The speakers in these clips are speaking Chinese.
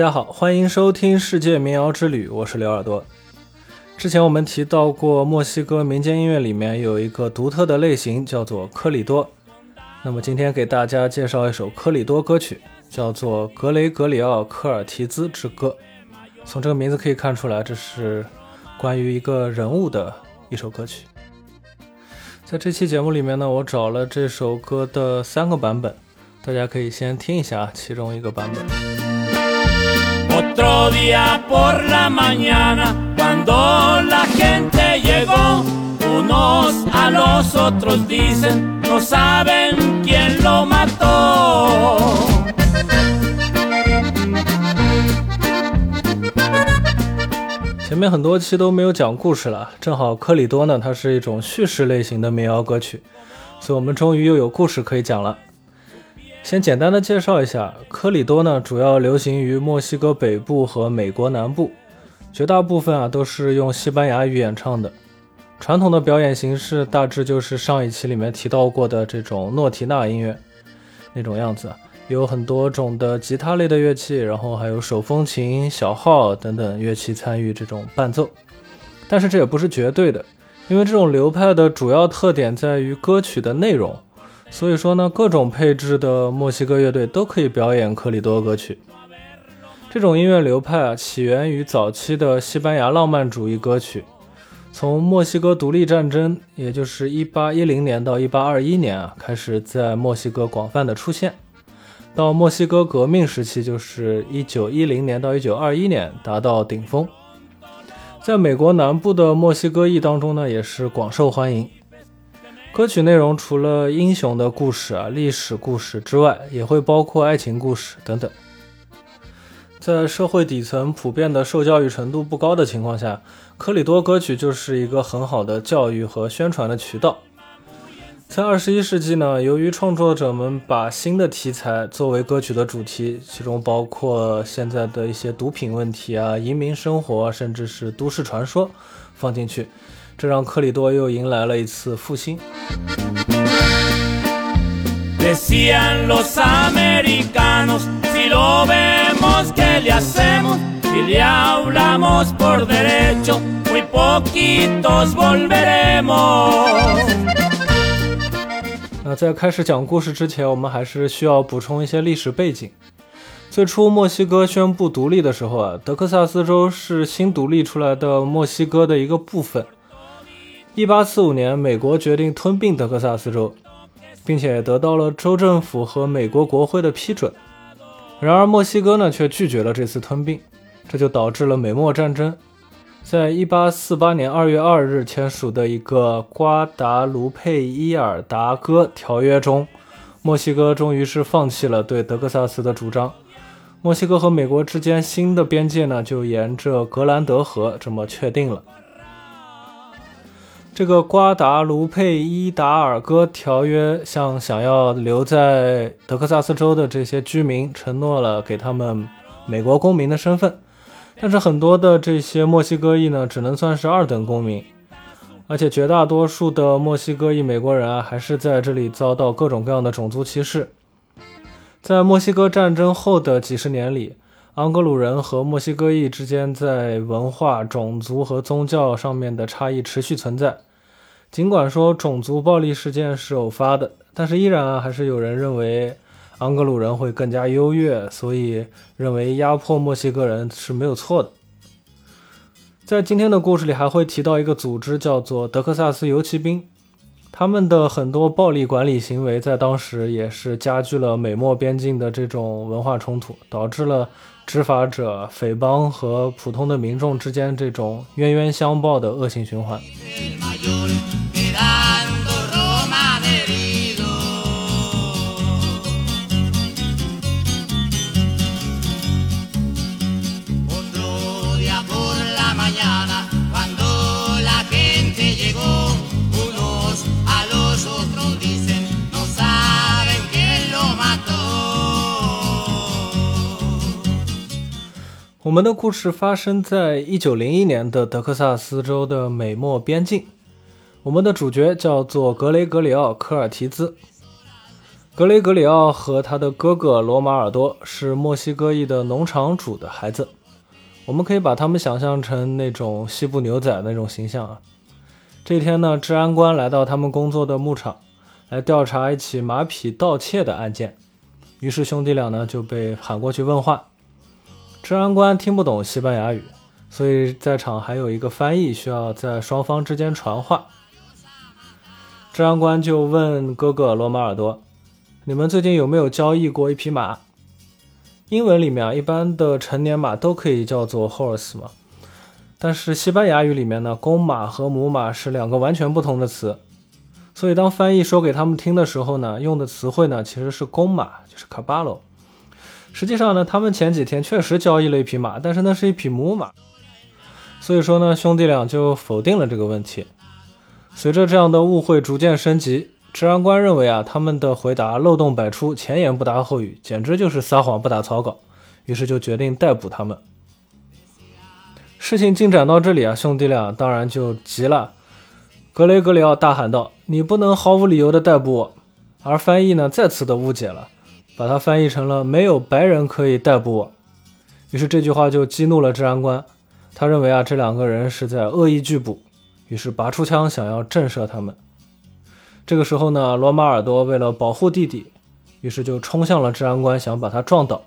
大家好，欢迎收听《世界民谣之旅》，我是刘耳朵。之前我们提到过，墨西哥民间音乐里面有一个独特的类型，叫做科里多。那么今天给大家介绍一首科里多歌曲，叫做《格雷格里奥·科尔提兹之歌》。从这个名字可以看出来，这是关于一个人物的一首歌曲。在这期节目里面呢，我找了这首歌的三个版本，大家可以先听一下其中一个版本。Otro día por la mañana, cuando la gente llegó, unos a los otros dicen, no saben quién lo mató. 前面很多期都没有讲故事了，正好科里多呢，它是一种叙事类型的民谣歌曲，所以我们终于又有故事可以讲了。先简单的介绍一下，科里多呢，主要流行于墨西哥北部和美国南部，绝大部分啊都是用西班牙语演唱的。传统的表演形式大致就是上一期里面提到过的这种诺提纳音乐那种样子，有很多种的吉他类的乐器，然后还有手风琴、小号等等乐器参与这种伴奏。但是这也不是绝对的，因为这种流派的主要特点在于歌曲的内容。所以说呢，各种配置的墨西哥乐队都可以表演克里多歌曲。这种音乐流派啊，起源于早期的西班牙浪漫主义歌曲。从墨西哥独立战争，也就是1810年到1821年啊，开始在墨西哥广泛的出现。到墨西哥革命时期，就是1910年到1921年达到顶峰。在美国南部的墨西哥裔当中呢，也是广受欢迎。歌曲内容除了英雄的故事啊、历史故事之外，也会包括爱情故事等等。在社会底层普遍的受教育程度不高的情况下，科里多歌曲就是一个很好的教育和宣传的渠道。在二十一世纪呢，由于创作者们把新的题材作为歌曲的主题，其中包括现在的一些毒品问题啊、移民生活，甚至是都市传说放进去。这让克里多又迎来了一次复兴。那在开始讲故事之前，我们还是需要补充一些历史背景。最初墨西哥宣布独立的时候啊，德克萨斯州是新独立出来的墨西哥的一个部分。一八四五年，美国决定吞并德克萨斯州，并且得到了州政府和美国国会的批准。然而，墨西哥呢却拒绝了这次吞并，这就导致了美墨战争。在一八四八年二月二日签署的一个瓜达卢佩伊尔达戈条约中，墨西哥终于是放弃了对德克萨斯的主张。墨西哥和美国之间新的边界呢，就沿着格兰德河这么确定了。这个瓜达卢佩伊达尔戈条约向想要留在德克萨斯州的这些居民承诺了给他们美国公民的身份，但是很多的这些墨西哥裔呢，只能算是二等公民，而且绝大多数的墨西哥裔美国人啊，还是在这里遭到各种各样的种族歧视。在墨西哥战争后的几十年里，盎格鲁人和墨西哥裔之间在文化、种族和宗教上面的差异持续存在。尽管说种族暴力事件是偶发的，但是依然还是有人认为盎格鲁人会更加优越，所以认为压迫墨西哥人是没有错的。在今天的故事里还会提到一个组织，叫做德克萨斯游骑兵，他们的很多暴力管理行为在当时也是加剧了美墨边境的这种文化冲突，导致了执法者、匪帮和普通的民众之间这种冤冤相报的恶性循环。我们的故事发生在一九零一年的德克萨斯州的美墨边境。我们的主角叫做格雷格里奥·科尔提兹。格雷格里奥和他的哥哥罗马尔多是墨西哥裔的农场主的孩子，我们可以把他们想象成那种西部牛仔那种形象啊。这天呢，治安官来到他们工作的牧场，来调查一起马匹盗窃的案件。于是兄弟俩呢就被喊过去问话。治安官听不懂西班牙语，所以在场还有一个翻译，需要在双方之间传话。治安官就问哥哥罗马尔多。你们最近有没有交易过一匹马？英文里面啊，一般的成年马都可以叫做 horse 嘛。但是西班牙语里面呢，公马和母马是两个完全不同的词。所以当翻译说给他们听的时候呢，用的词汇呢其实是公马，就是 caballo。实际上呢，他们前几天确实交易了一匹马，但是那是一匹母马。所以说呢，兄弟俩就否定了这个问题。随着这样的误会逐渐升级。治安官认为啊，他们的回答漏洞百出，前言不搭后语，简直就是撒谎不打草稿。于是就决定逮捕他们。事情进展到这里啊，兄弟俩当然就急了。格雷格里奥大喊道：“你不能毫无理由的逮捕我！”而翻译呢，再次的误解了，把它翻译成了“没有白人可以逮捕我”。于是这句话就激怒了治安官，他认为啊，这两个人是在恶意拒捕，于是拔出枪想要震慑他们。这个时候呢，罗马尔多为了保护弟弟，于是就冲向了治安官，想把他撞倒。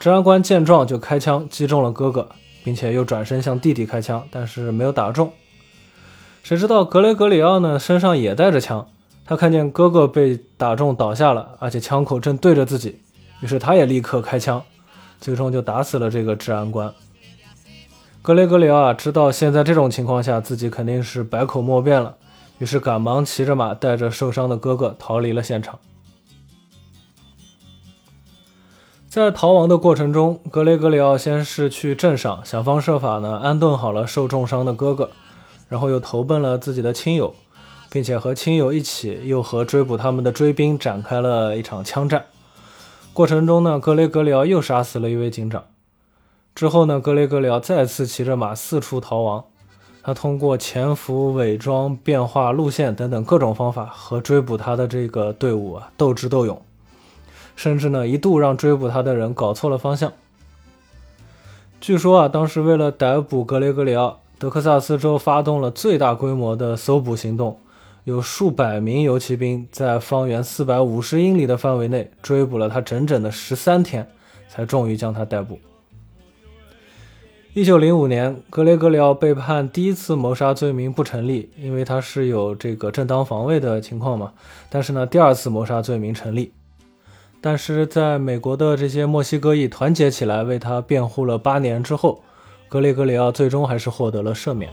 治安官见状就开枪击中了哥哥，并且又转身向弟弟开枪，但是没有打中。谁知道格雷格里奥呢身上也带着枪，他看见哥哥被打中倒下了，而且枪口正对着自己，于是他也立刻开枪，最终就打死了这个治安官。格雷格里奥啊，知道现在这种情况下自己肯定是百口莫辩了。于是赶忙骑着马，带着受伤的哥哥逃离了现场。在逃亡的过程中，格雷格里奥先是去镇上想方设法呢安顿好了受重伤的哥哥，然后又投奔了自己的亲友，并且和亲友一起又和追捕他们的追兵展开了一场枪战。过程中呢，格雷格里奥又杀死了一位警长。之后呢，格雷格里奥再次骑着马四处逃亡。他通过潜伏、伪装、变化路线等等各种方法和追捕他的这个队伍啊斗智斗勇，甚至呢一度让追捕他的人搞错了方向。据说啊，当时为了逮捕格雷格里奥，德克萨斯州发动了最大规模的搜捕行动，有数百名游骑兵在方圆四百五十英里的范围内追捕了他整整的十三天，才终于将他逮捕。一九零五年，格雷格里奥被判第一次谋杀罪名不成立，因为他是有这个正当防卫的情况嘛。但是呢，第二次谋杀罪名成立。但是在美国的这些墨西哥裔团结起来为他辩护了八年之后，格雷格里奥最终还是获得了赦免。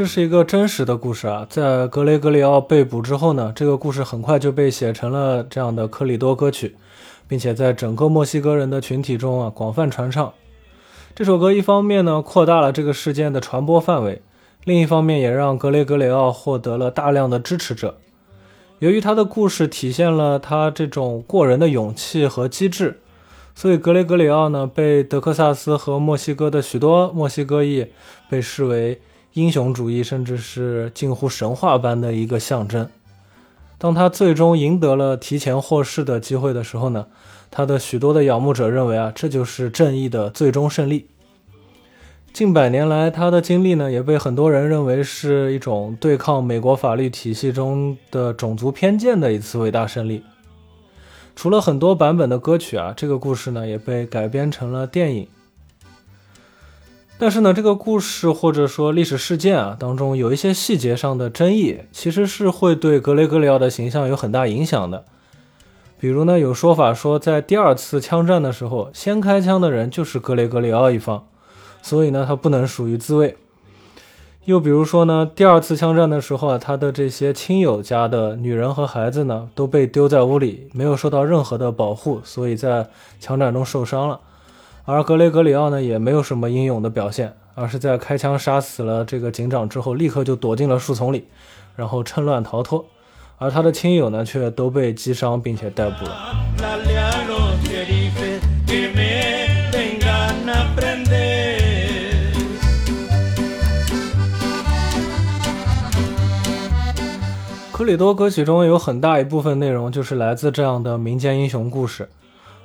这是一个真实的故事啊，在格雷格里奥被捕之后呢，这个故事很快就被写成了这样的克里多歌曲，并且在整个墨西哥人的群体中啊广泛传唱。这首歌一方面呢扩大了这个事件的传播范围，另一方面也让格雷格里奥获得了大量的支持者。由于他的故事体现了他这种过人的勇气和机智，所以格雷格里奥呢被德克萨斯和墨西哥的许多墨西哥裔被视为。英雄主义，甚至是近乎神话般的一个象征。当他最终赢得了提前获释的机会的时候呢，他的许多的仰慕者认为啊，这就是正义的最终胜利。近百年来，他的经历呢，也被很多人认为是一种对抗美国法律体系中的种族偏见的一次伟大胜利。除了很多版本的歌曲啊，这个故事呢，也被改编成了电影。但是呢，这个故事或者说历史事件啊当中有一些细节上的争议，其实是会对格雷格里奥的形象有很大影响的。比如呢，有说法说在第二次枪战的时候，先开枪的人就是格雷格里奥一方，所以呢，他不能属于自卫。又比如说呢，第二次枪战的时候啊，他的这些亲友家的女人和孩子呢都被丢在屋里，没有受到任何的保护，所以在枪战中受伤了。而格雷格里奥呢，也没有什么英勇的表现，而是在开枪杀死了这个警长之后，立刻就躲进了树丛里，然后趁乱逃脱。而他的亲友呢却都被击伤并且逮捕了。科里多歌曲中有很大一部分内容就是来自这样的民间英雄故事，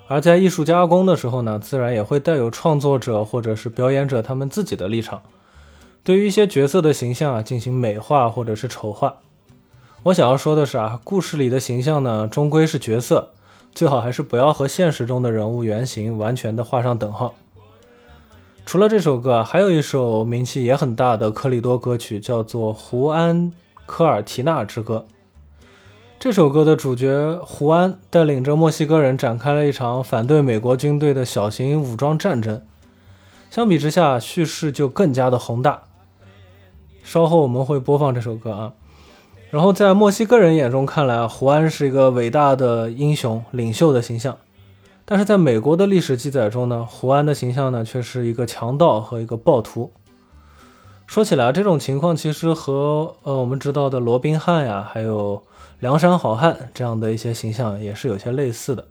而在艺术加工的时候呢，自然也会带有创作者或者是表演者他们自己的立场，对于一些角色的形象啊进行美化或者是丑化。我想要说的是啊，故事里的形象呢，终归是角色，最好还是不要和现实中的人物原型完全的画上等号。除了这首歌啊，还有一首名气也很大的克里多歌曲，叫做《胡安科尔提纳之歌》。这首歌的主角胡安带领着墨西哥人展开了一场反对美国军队的小型武装战争。相比之下，叙事就更加的宏大。稍后我们会播放这首歌啊。然后在墨西哥人眼中看来，胡安是一个伟大的英雄领袖的形象，但是在美国的历史记载中呢，胡安的形象呢却是一个强盗和一个暴徒。说起来，这种情况其实和呃我们知道的罗宾汉呀，还有梁山好汉这样的一些形象也是有些类似的。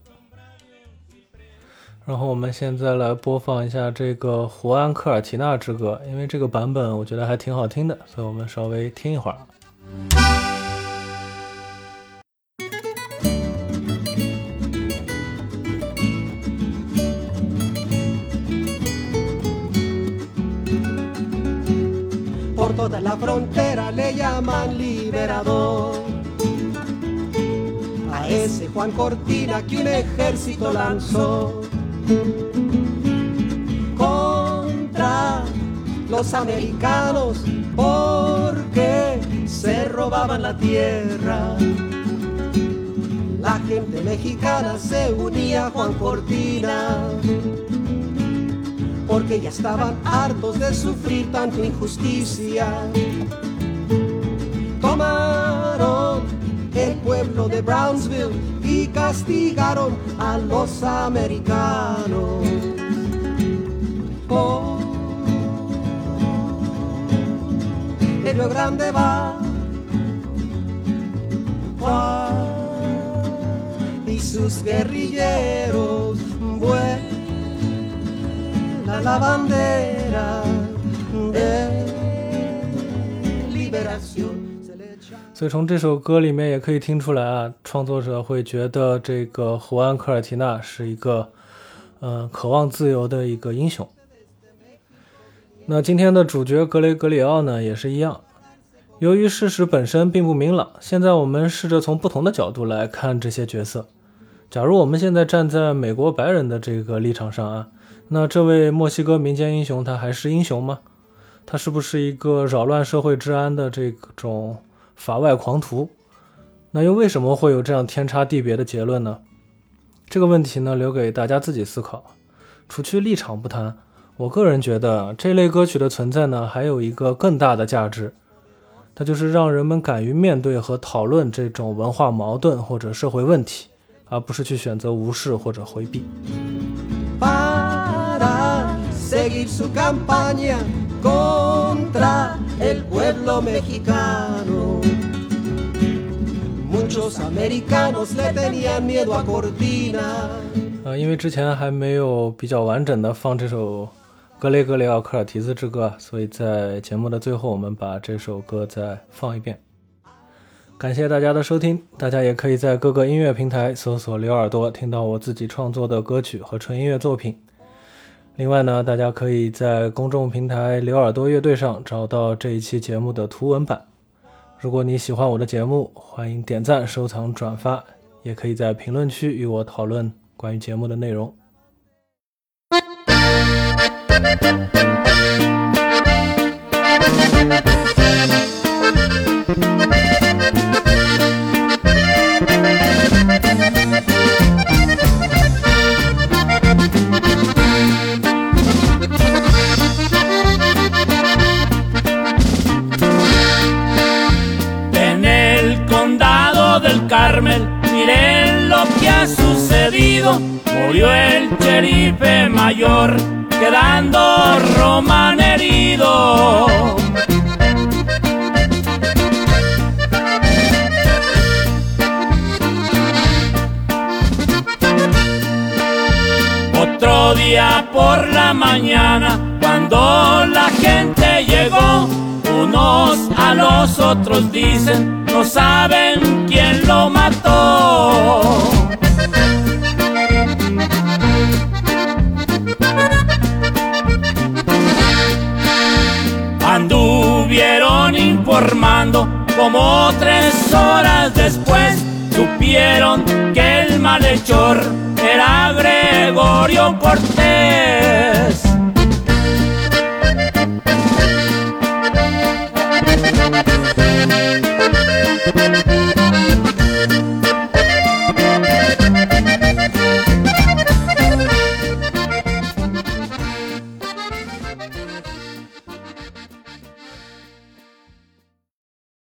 然后我们现在来播放一下这个《胡安科尔提纳之歌》，因为这个版本我觉得还挺好听的，所以我们稍微听一会儿。Liberador. A ese Juan Cortina que un ejército lanzó contra los americanos porque se robaban la tierra. La gente mexicana se unía a Juan Cortina porque ya estaban hartos de sufrir tanta injusticia. Tomaron el pueblo de Brownsville y castigaron a los americanos. Oh, el Grande va y sus guerrilleros vuelan la bandera de liberación. 所以从这首歌里面也可以听出来啊，创作者会觉得这个胡安科尔提纳是一个，呃，渴望自由的一个英雄。那今天的主角格雷格里奥呢，也是一样。由于事实本身并不明朗，现在我们试着从不同的角度来看这些角色。假如我们现在站在美国白人的这个立场上啊，那这位墨西哥民间英雄他还是英雄吗？他是不是一个扰乱社会治安的这种法外狂徒？那又为什么会有这样天差地别的结论呢？这个问题呢，留给大家自己思考。除去立场不谈，我个人觉得这类歌曲的存在呢，还有一个更大的价值，它就是让人们敢于面对和讨论这种文化矛盾或者社会问题，而不是去选择无视或者回避。El pueblo mexicano. Muchos americanos le tenían miedo a Cortina. 呃，因为之前还没有比较完整的放这首格雷格里奥科尔提斯之歌，所以在节目的最后，我们把这首歌再放一遍。感谢大家的收听，大家也可以在各个音乐平台搜索“刘耳朵”，听到我自己创作的歌曲和纯音乐作品。另外呢，大家可以在公众平台“刘耳朵乐队”上找到这一期节目的图文版。如果你喜欢我的节目，欢迎点赞、收藏、转发，也可以在评论区与我讨论关于节目的内容。mañana cuando la gente llegó. Unos a los otros dicen, no saben quién lo mató. Anduvieron informando como tres horas después supieron que el malhechor era Gregorio Cortés.